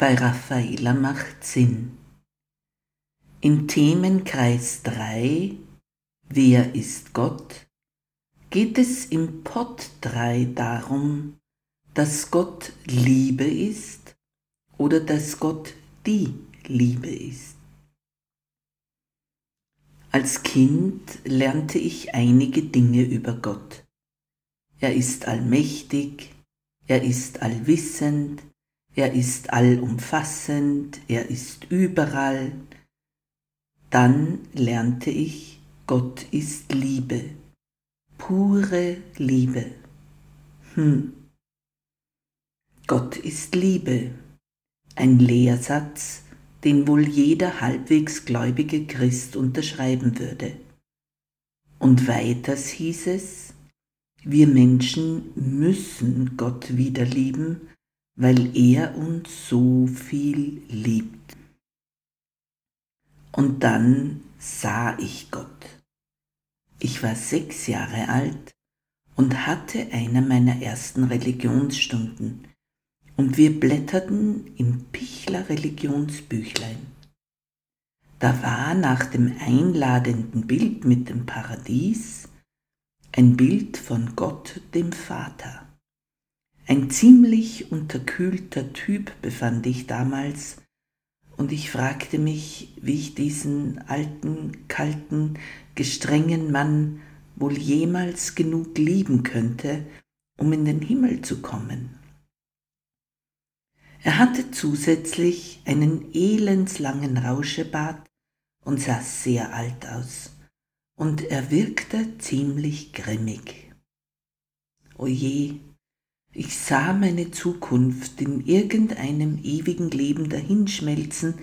bei Raffaela macht Sinn. Im Themenkreis 3 Wer ist Gott? geht es im Pod 3 darum, dass Gott Liebe ist oder dass Gott die Liebe ist. Als Kind lernte ich einige Dinge über Gott. Er ist allmächtig, er ist allwissend, er ist allumfassend, er ist überall. Dann lernte ich, Gott ist Liebe, pure Liebe. Hm. Gott ist Liebe, ein Lehrsatz, den wohl jeder halbwegs gläubige Christ unterschreiben würde. Und weiters hieß es, wir Menschen müssen Gott wieder lieben, weil er uns so viel liebt. Und dann sah ich Gott. Ich war sechs Jahre alt und hatte eine meiner ersten Religionsstunden und wir blätterten im Pichler Religionsbüchlein. Da war nach dem einladenden Bild mit dem Paradies ein Bild von Gott dem Vater. Ein ziemlich unterkühlter Typ befand ich damals, und ich fragte mich, wie ich diesen alten, kalten, gestrengen Mann wohl jemals genug lieben könnte, um in den Himmel zu kommen. Er hatte zusätzlich einen elendslangen Rauschebart und sah sehr alt aus, und er wirkte ziemlich grimmig. Oje, ich sah meine Zukunft in irgendeinem ewigen Leben dahinschmelzen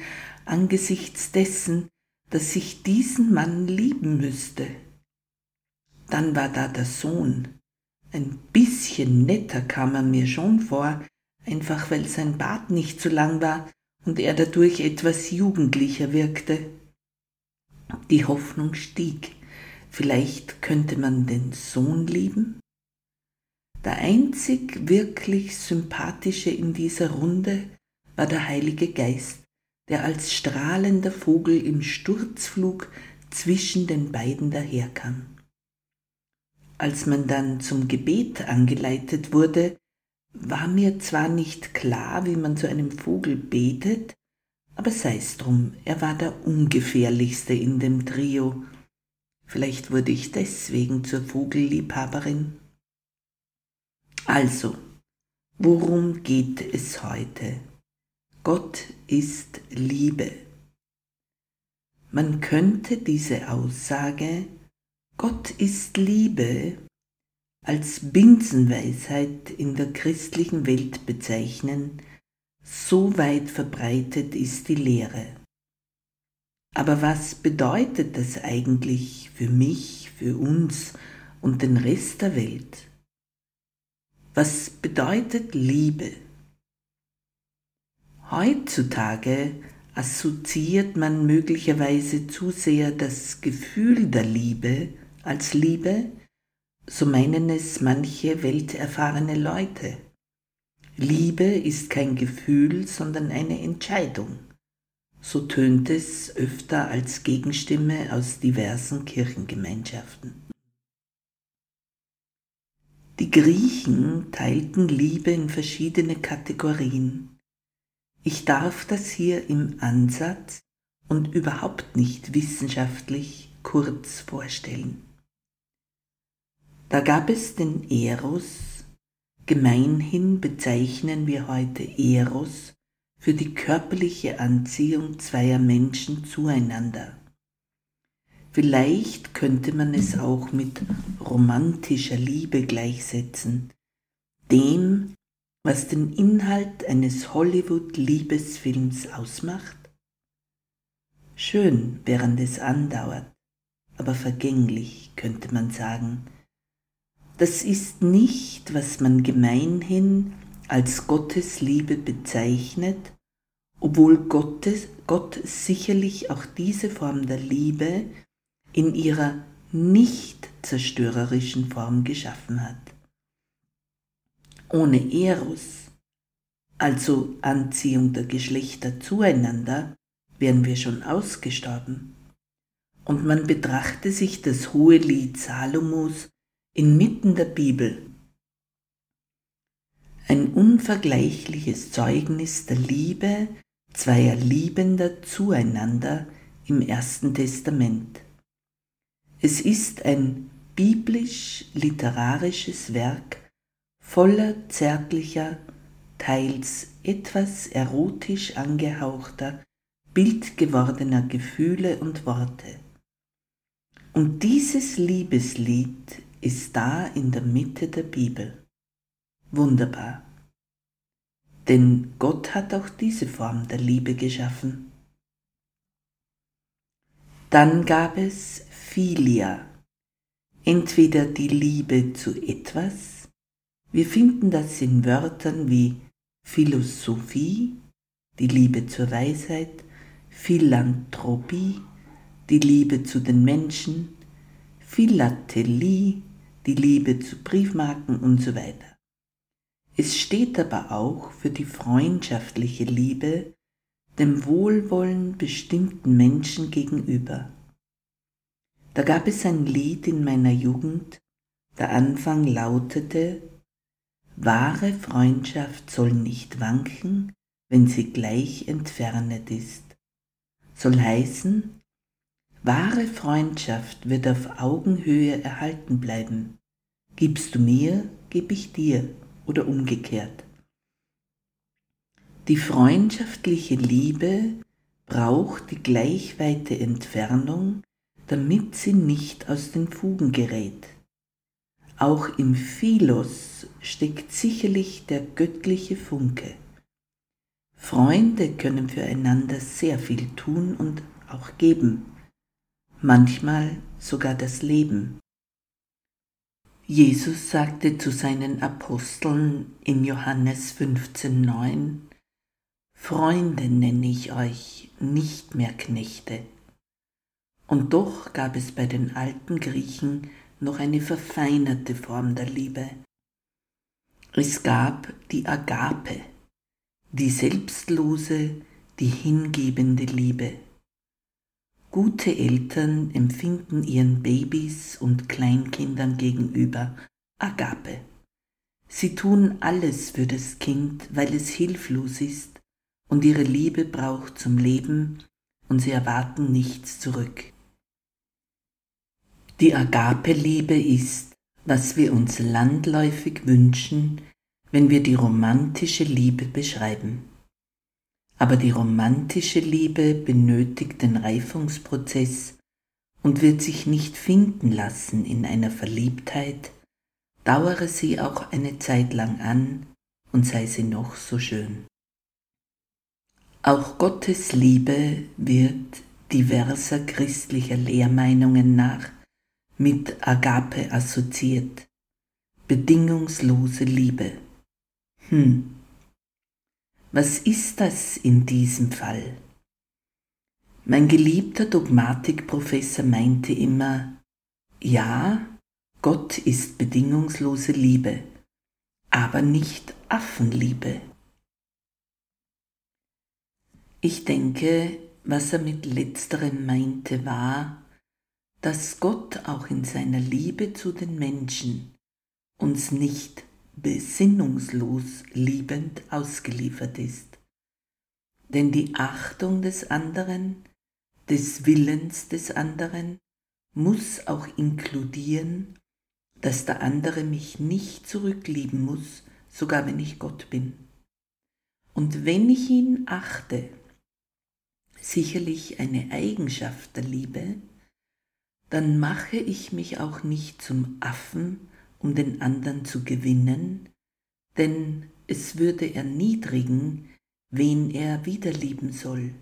angesichts dessen, dass ich diesen Mann lieben müsste. Dann war da der Sohn. Ein bisschen netter kam er mir schon vor, einfach weil sein Bart nicht so lang war und er dadurch etwas jugendlicher wirkte. Die Hoffnung stieg. Vielleicht könnte man den Sohn lieben? Der einzig wirklich sympathische in dieser Runde war der Heilige Geist, der als strahlender Vogel im Sturzflug zwischen den beiden daherkam. Als man dann zum Gebet angeleitet wurde, war mir zwar nicht klar, wie man zu einem Vogel betet, aber sei's drum, er war der ungefährlichste in dem Trio. Vielleicht wurde ich deswegen zur Vogelliebhaberin. Also, worum geht es heute? Gott ist Liebe. Man könnte diese Aussage Gott ist Liebe als Binsenweisheit in der christlichen Welt bezeichnen, so weit verbreitet ist die Lehre. Aber was bedeutet das eigentlich für mich, für uns und den Rest der Welt? Was bedeutet Liebe? Heutzutage assoziiert man möglicherweise zu sehr das Gefühl der Liebe als Liebe, so meinen es manche welterfahrene Leute. Liebe ist kein Gefühl, sondern eine Entscheidung. So tönt es öfter als Gegenstimme aus diversen Kirchengemeinschaften. Die Griechen teilten Liebe in verschiedene Kategorien. Ich darf das hier im Ansatz und überhaupt nicht wissenschaftlich kurz vorstellen. Da gab es den Eros, gemeinhin bezeichnen wir heute Eros für die körperliche Anziehung zweier Menschen zueinander. Vielleicht könnte man es auch mit romantischer Liebe gleichsetzen, dem, was den Inhalt eines Hollywood-Liebesfilms ausmacht? Schön, während es andauert, aber vergänglich, könnte man sagen. Das ist nicht, was man gemeinhin als Gottes Liebe bezeichnet, obwohl Gottes, Gott sicherlich auch diese Form der Liebe in ihrer nicht zerstörerischen Form geschaffen hat. Ohne Eros, also Anziehung der Geschlechter zueinander, wären wir schon ausgestorben. Und man betrachte sich das hohe Lied Salomos inmitten der Bibel. Ein unvergleichliches Zeugnis der Liebe zweier Liebender zueinander im Ersten Testament. Es ist ein biblisch-literarisches Werk voller zärtlicher, teils etwas erotisch angehauchter, bildgewordener Gefühle und Worte. Und dieses Liebeslied ist da in der Mitte der Bibel. Wunderbar. Denn Gott hat auch diese Form der Liebe geschaffen. Dann gab es Philia, entweder die Liebe zu etwas, wir finden das in Wörtern wie Philosophie, die Liebe zur Weisheit, Philanthropie, die Liebe zu den Menschen, Philatelie, die Liebe zu Briefmarken und so weiter. Es steht aber auch für die freundschaftliche Liebe dem Wohlwollen bestimmten Menschen gegenüber. Da gab es ein Lied in meiner Jugend, der Anfang lautete, Wahre Freundschaft soll nicht wanken, wenn sie gleich entfernet ist. Soll heißen, wahre Freundschaft wird auf Augenhöhe erhalten bleiben. Gibst du mir, geb ich dir oder umgekehrt. Die freundschaftliche Liebe braucht die gleichweite Entfernung damit sie nicht aus den Fugen gerät. Auch im Philos steckt sicherlich der göttliche Funke. Freunde können füreinander sehr viel tun und auch geben, manchmal sogar das Leben. Jesus sagte zu seinen Aposteln in Johannes 15.9, Freunde nenne ich euch, nicht mehr Knechte und doch gab es bei den alten Griechen noch eine verfeinerte Form der Liebe. Es gab die Agape, die selbstlose, die hingebende Liebe. Gute Eltern empfinden ihren Babys und Kleinkindern gegenüber Agape. Sie tun alles für das Kind, weil es hilflos ist und ihre Liebe braucht zum Leben und sie erwarten nichts zurück. Die Agape-Liebe ist, was wir uns landläufig wünschen, wenn wir die romantische Liebe beschreiben. Aber die romantische Liebe benötigt den Reifungsprozess und wird sich nicht finden lassen in einer Verliebtheit, dauere sie auch eine Zeit lang an und sei sie noch so schön. Auch Gottes Liebe wird diverser christlicher Lehrmeinungen nach mit Agape assoziiert. Bedingungslose Liebe. Hm. Was ist das in diesem Fall? Mein geliebter Dogmatikprofessor meinte immer, ja, Gott ist bedingungslose Liebe, aber nicht Affenliebe. Ich denke, was er mit letzterem meinte, war, dass Gott auch in seiner Liebe zu den Menschen uns nicht besinnungslos liebend ausgeliefert ist. denn die Achtung des anderen, des Willens des anderen, muss auch inkludieren, dass der andere mich nicht zurücklieben muss, sogar wenn ich Gott bin. Und wenn ich ihn achte, sicherlich eine Eigenschaft der Liebe, dann mache ich mich auch nicht zum Affen, um den anderen zu gewinnen, denn es würde erniedrigen, wen er wieder lieben soll.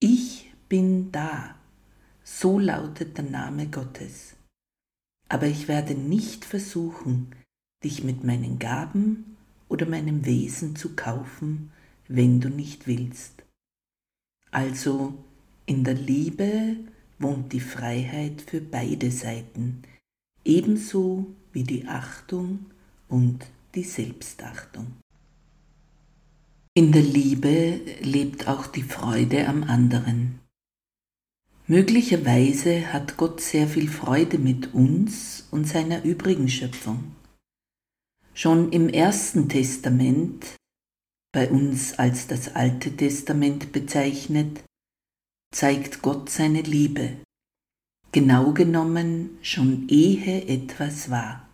Ich bin da, so lautet der Name Gottes. Aber ich werde nicht versuchen, dich mit meinen Gaben oder meinem Wesen zu kaufen, wenn du nicht willst. Also in der Liebe wohnt die Freiheit für beide Seiten, ebenso wie die Achtung und die Selbstachtung. In der Liebe lebt auch die Freude am anderen. Möglicherweise hat Gott sehr viel Freude mit uns und seiner übrigen Schöpfung. Schon im Ersten Testament, bei uns als das Alte Testament bezeichnet, zeigt Gott seine Liebe, genau genommen schon ehe etwas war.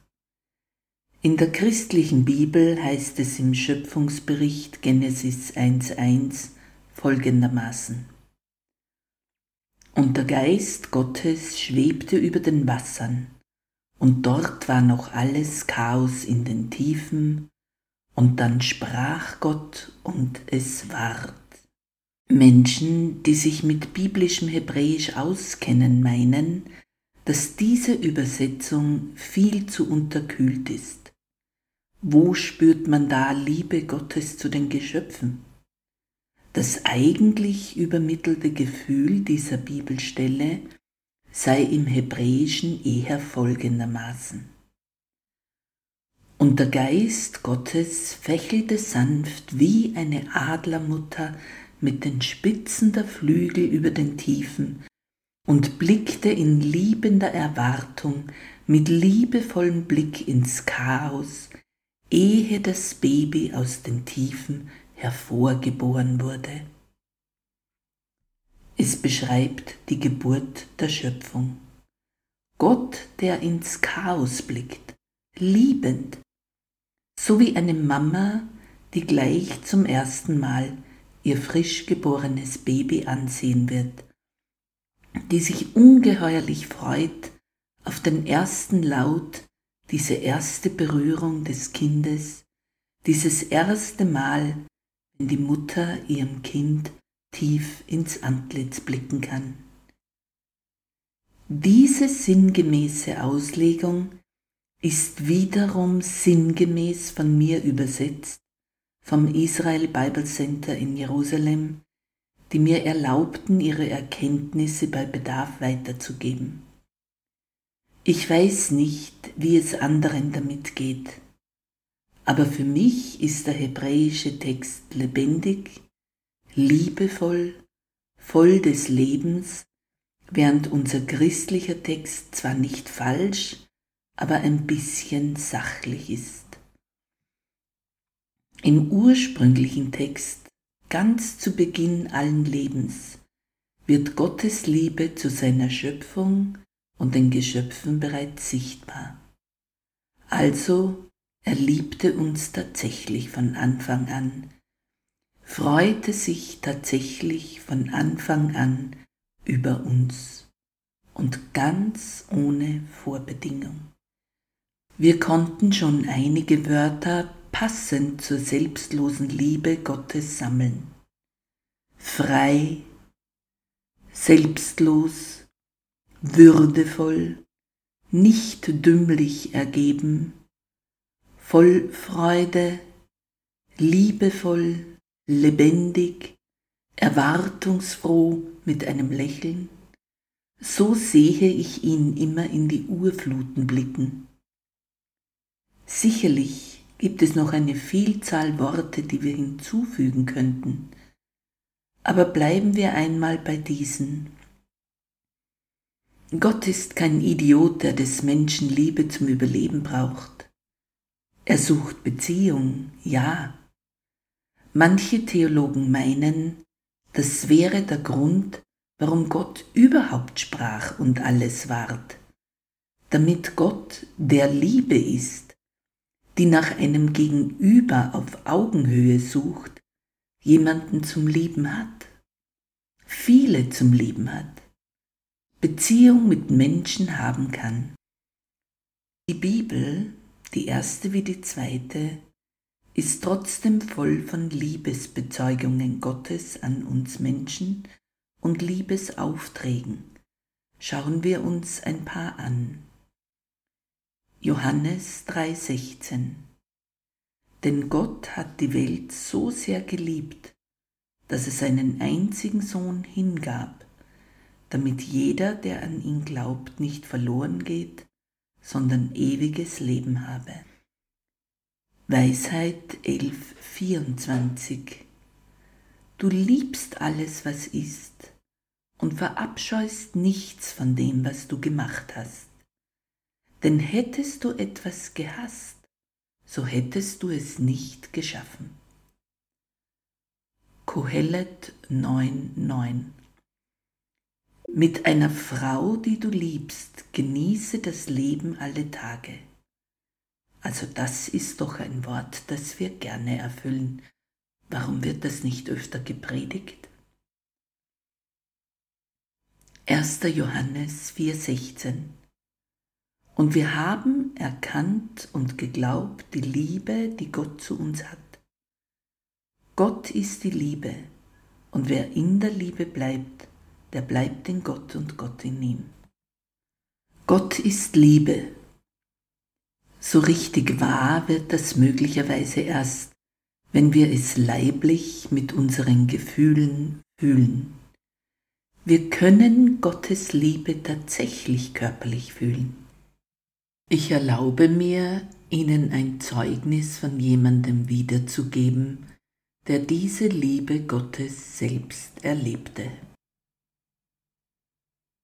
In der christlichen Bibel heißt es im Schöpfungsbericht Genesis 1.1 folgendermaßen. Und der Geist Gottes schwebte über den Wassern, und dort war noch alles Chaos in den Tiefen, und dann sprach Gott und es ward. Menschen, die sich mit biblischem Hebräisch auskennen, meinen, dass diese Übersetzung viel zu unterkühlt ist. Wo spürt man da Liebe Gottes zu den Geschöpfen? Das eigentlich übermittelte Gefühl dieser Bibelstelle sei im Hebräischen eher folgendermaßen. Und der Geist Gottes fächelte sanft wie eine Adlermutter mit den Spitzen der Flügel über den Tiefen und blickte in liebender Erwartung mit liebevollem Blick ins Chaos, ehe das Baby aus den Tiefen hervorgeboren wurde. Es beschreibt die Geburt der Schöpfung. Gott, der ins Chaos blickt, liebend, so wie eine Mama, die gleich zum ersten Mal ihr frisch geborenes Baby ansehen wird, die sich ungeheuerlich freut auf den ersten Laut, diese erste Berührung des Kindes, dieses erste Mal, wenn die Mutter ihrem Kind tief ins Antlitz blicken kann. Diese sinngemäße Auslegung ist wiederum sinngemäß von mir übersetzt vom Israel Bible Center in Jerusalem, die mir erlaubten, ihre Erkenntnisse bei Bedarf weiterzugeben. Ich weiß nicht, wie es anderen damit geht, aber für mich ist der hebräische Text lebendig, liebevoll, voll des Lebens, während unser christlicher Text zwar nicht falsch, aber ein bisschen sachlich ist. Im ursprünglichen Text, ganz zu Beginn allen Lebens, wird Gottes Liebe zu seiner Schöpfung und den Geschöpfen bereits sichtbar. Also, er liebte uns tatsächlich von Anfang an, freute sich tatsächlich von Anfang an über uns und ganz ohne Vorbedingung. Wir konnten schon einige Wörter passend zur selbstlosen Liebe Gottes sammeln. Frei, selbstlos, würdevoll, nicht dümmlich ergeben, voll Freude, liebevoll, lebendig, erwartungsfroh mit einem Lächeln, so sehe ich ihn immer in die Urfluten blicken. Sicherlich gibt es noch eine Vielzahl Worte, die wir hinzufügen könnten. Aber bleiben wir einmal bei diesen. Gott ist kein Idiot, der des Menschen Liebe zum Überleben braucht. Er sucht Beziehung, ja. Manche Theologen meinen, das wäre der Grund, warum Gott überhaupt sprach und alles ward, damit Gott der Liebe ist, die nach einem Gegenüber auf Augenhöhe sucht, jemanden zum Lieben hat, viele zum Lieben hat, Beziehung mit Menschen haben kann. Die Bibel, die erste wie die zweite, ist trotzdem voll von Liebesbezeugungen Gottes an uns Menschen und Liebesaufträgen. Schauen wir uns ein paar an. Johannes 3:16 Denn Gott hat die Welt so sehr geliebt, dass es seinen einzigen Sohn hingab, damit jeder, der an ihn glaubt, nicht verloren geht, sondern ewiges Leben habe. Weisheit 11.24 Du liebst alles, was ist, und verabscheust nichts von dem, was du gemacht hast. Denn hättest du etwas gehasst, so hättest du es nicht geschaffen. Kohelet 9.9 Mit einer Frau, die du liebst, genieße das Leben alle Tage also das ist doch ein Wort, das wir gerne erfüllen. Warum wird das nicht öfter gepredigt? 1. Johannes 4:16 Und wir haben erkannt und geglaubt die Liebe, die Gott zu uns hat. Gott ist die Liebe, und wer in der Liebe bleibt, der bleibt in Gott und Gott in ihm. Gott ist Liebe, so richtig wahr wird das möglicherweise erst, wenn wir es leiblich mit unseren Gefühlen fühlen. Wir können Gottes Liebe tatsächlich körperlich fühlen. Ich erlaube mir, Ihnen ein Zeugnis von jemandem wiederzugeben, der diese Liebe Gottes selbst erlebte.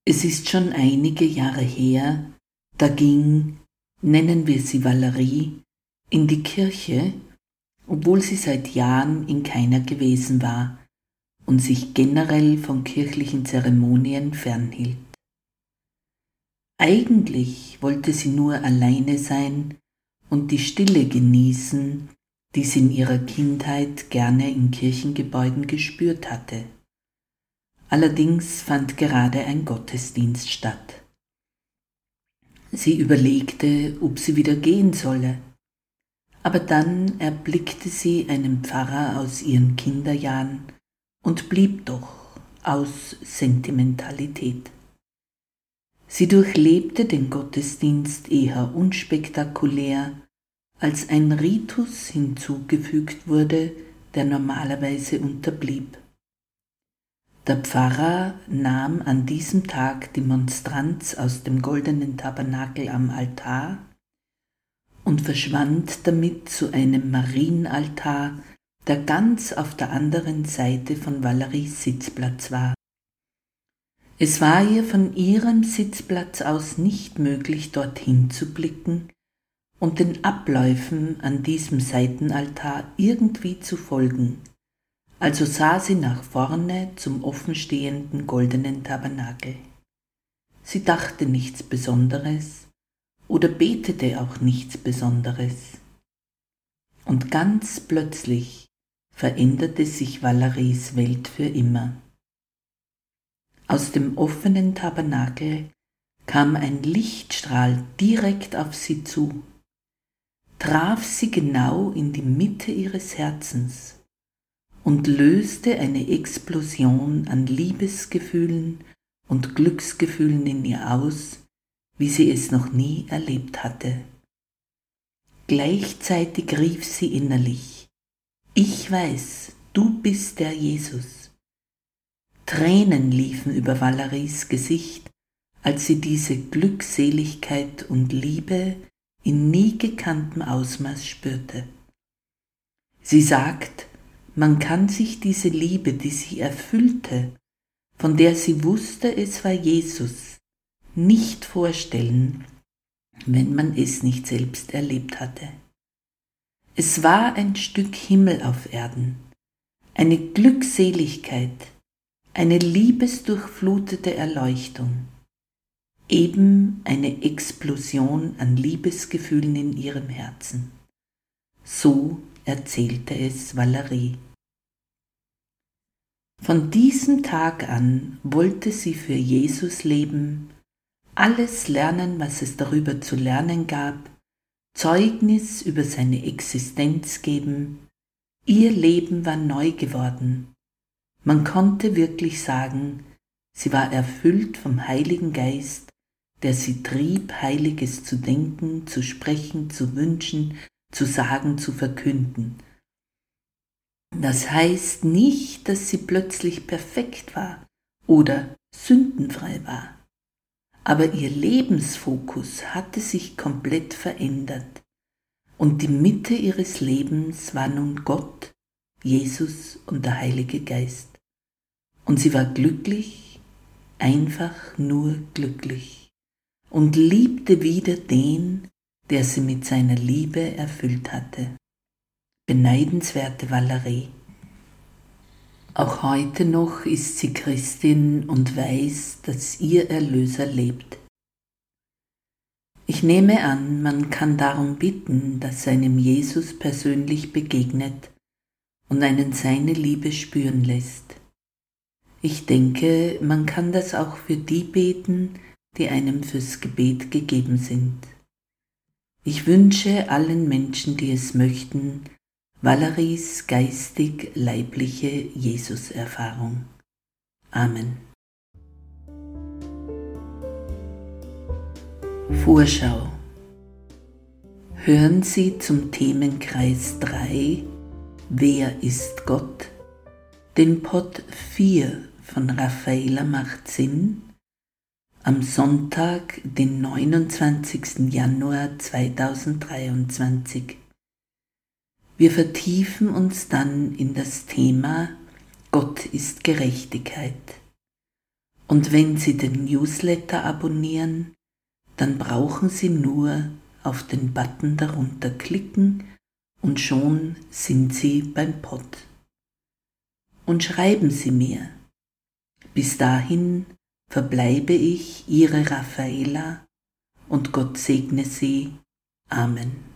Es ist schon einige Jahre her, da ging nennen wir sie Valerie, in die Kirche, obwohl sie seit Jahren in keiner gewesen war und sich generell von kirchlichen Zeremonien fernhielt. Eigentlich wollte sie nur alleine sein und die Stille genießen, die sie in ihrer Kindheit gerne in Kirchengebäuden gespürt hatte. Allerdings fand gerade ein Gottesdienst statt. Sie überlegte, ob sie wieder gehen solle. Aber dann erblickte sie einen Pfarrer aus ihren Kinderjahren und blieb doch aus Sentimentalität. Sie durchlebte den Gottesdienst eher unspektakulär, als ein Ritus hinzugefügt wurde, der normalerweise unterblieb. Der Pfarrer nahm an diesem Tag die Monstranz aus dem goldenen Tabernakel am Altar und verschwand damit zu einem Marienaltar, der ganz auf der anderen Seite von Valeries Sitzplatz war. Es war ihr von ihrem Sitzplatz aus nicht möglich, dorthin zu blicken und den Abläufen an diesem Seitenaltar irgendwie zu folgen, also sah sie nach vorne zum offenstehenden goldenen Tabernakel. Sie dachte nichts Besonderes oder betete auch nichts Besonderes. Und ganz plötzlich veränderte sich Valeries Welt für immer. Aus dem offenen Tabernakel kam ein Lichtstrahl direkt auf sie zu, traf sie genau in die Mitte ihres Herzens und löste eine Explosion an Liebesgefühlen und Glücksgefühlen in ihr aus, wie sie es noch nie erlebt hatte. Gleichzeitig rief sie innerlich, ich weiß, du bist der Jesus. Tränen liefen über Valeries Gesicht, als sie diese Glückseligkeit und Liebe in nie gekanntem Ausmaß spürte. Sie sagt, man kann sich diese Liebe, die sie erfüllte, von der sie wusste, es war Jesus, nicht vorstellen, wenn man es nicht selbst erlebt hatte. Es war ein Stück Himmel auf Erden, eine Glückseligkeit, eine liebesdurchflutete Erleuchtung, eben eine Explosion an Liebesgefühlen in ihrem Herzen. So erzählte es Valerie. Von diesem Tag an wollte sie für Jesus leben, alles lernen, was es darüber zu lernen gab, Zeugnis über seine Existenz geben, ihr Leben war neu geworden. Man konnte wirklich sagen, sie war erfüllt vom Heiligen Geist, der sie trieb, Heiliges zu denken, zu sprechen, zu wünschen, zu sagen, zu verkünden. Das heißt nicht, dass sie plötzlich perfekt war oder sündenfrei war. Aber ihr Lebensfokus hatte sich komplett verändert und die Mitte ihres Lebens war nun Gott, Jesus und der Heilige Geist. Und sie war glücklich, einfach nur glücklich und liebte wieder den, der sie mit seiner Liebe erfüllt hatte. Beneidenswerte Valerie. Auch heute noch ist sie Christin und weiß, dass ihr Erlöser lebt. Ich nehme an, man kann darum bitten, dass einem Jesus persönlich begegnet und einen seine Liebe spüren lässt. Ich denke, man kann das auch für die beten, die einem fürs Gebet gegeben sind. Ich wünsche allen Menschen, die es möchten, Valeries geistig-leibliche Jesus-Erfahrung. Amen. Vorschau. Hören Sie zum Themenkreis 3 Wer ist Gott? Den Pod 4 von Raffaela macht Sinn am Sonntag, den 29. Januar 2023. Wir vertiefen uns dann in das Thema Gott ist Gerechtigkeit. Und wenn Sie den Newsletter abonnieren, dann brauchen Sie nur auf den Button darunter klicken und schon sind Sie beim Pod. Und schreiben Sie mir. Bis dahin verbleibe ich Ihre Raffaela und Gott segne Sie. Amen.